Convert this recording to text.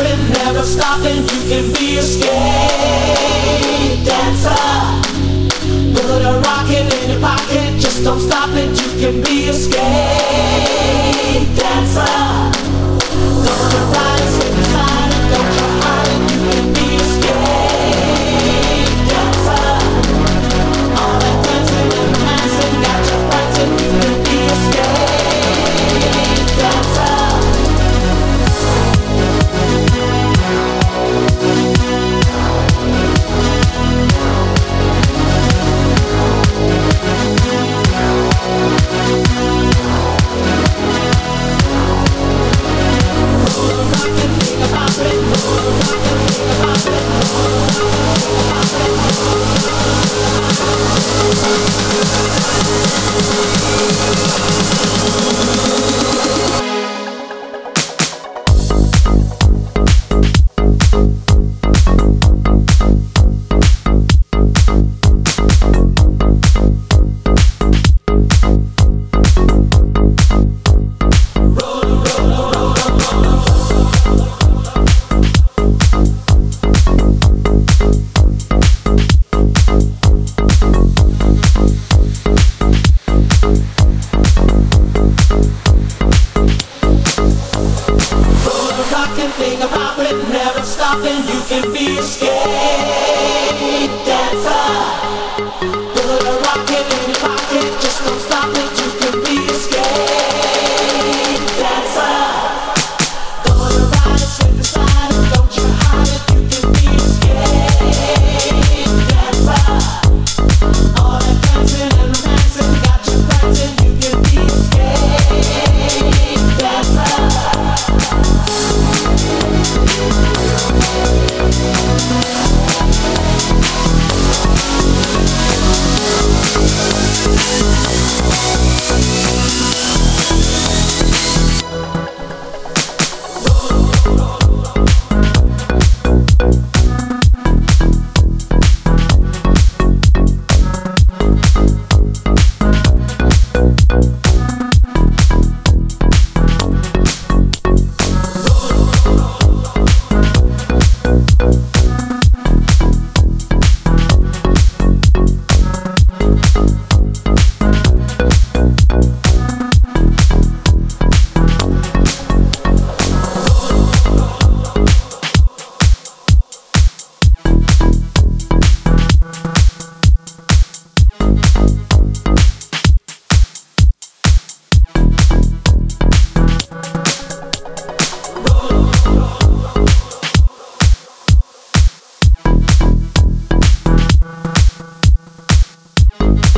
it, never stopping. You can be a skate dancer. Put a rocket in your pocket, just don't stop it. You can be a skate it, never stopping. You can be a skate dancer. Thank